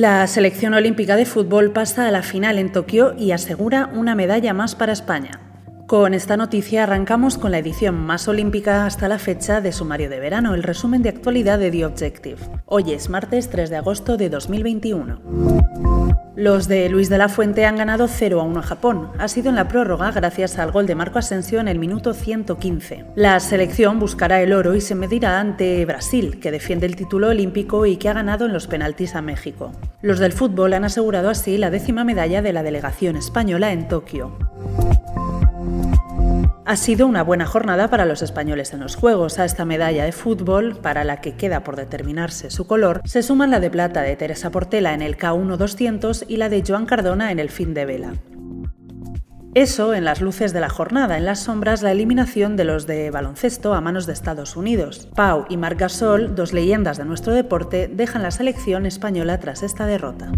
La selección olímpica de fútbol pasa a la final en Tokio y asegura una medalla más para España. Con esta noticia arrancamos con la edición más olímpica hasta la fecha de Sumario de Verano, el resumen de actualidad de The Objective. Hoy es martes 3 de agosto de 2021. Los de Luis de la Fuente han ganado 0 a 1 a Japón. Ha sido en la prórroga gracias al gol de Marco Asensio en el minuto 115. La selección buscará el oro y se medirá ante Brasil, que defiende el título olímpico y que ha ganado en los penaltis a México. Los del fútbol han asegurado así la décima medalla de la delegación española en Tokio. Ha sido una buena jornada para los españoles en los Juegos. A esta medalla de fútbol, para la que queda por determinarse su color, se suman la de plata de Teresa Portela en el K1 200 y la de Joan Cardona en el fin de vela. Eso en las luces de la jornada, en las sombras la eliminación de los de baloncesto a manos de Estados Unidos. Pau y Marc Gasol, dos leyendas de nuestro deporte, dejan la selección española tras esta derrota.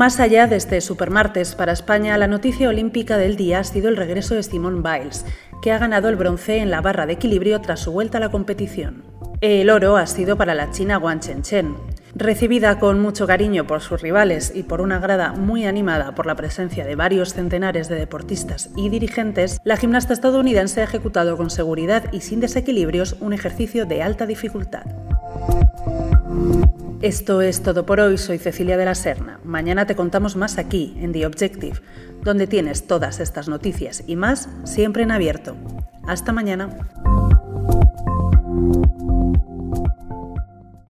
Más allá de este supermartes para España, la noticia olímpica del día ha sido el regreso de Simone Biles, que ha ganado el bronce en la barra de equilibrio tras su vuelta a la competición. El oro ha sido para la china Wang Chenchen. Recibida con mucho cariño por sus rivales y por una grada muy animada por la presencia de varios centenares de deportistas y dirigentes, la gimnasta estadounidense ha ejecutado con seguridad y sin desequilibrios un ejercicio de alta dificultad. Esto es todo por hoy, soy Cecilia de la Serna. Mañana te contamos más aquí, en The Objective, donde tienes todas estas noticias y más siempre en abierto. Hasta mañana.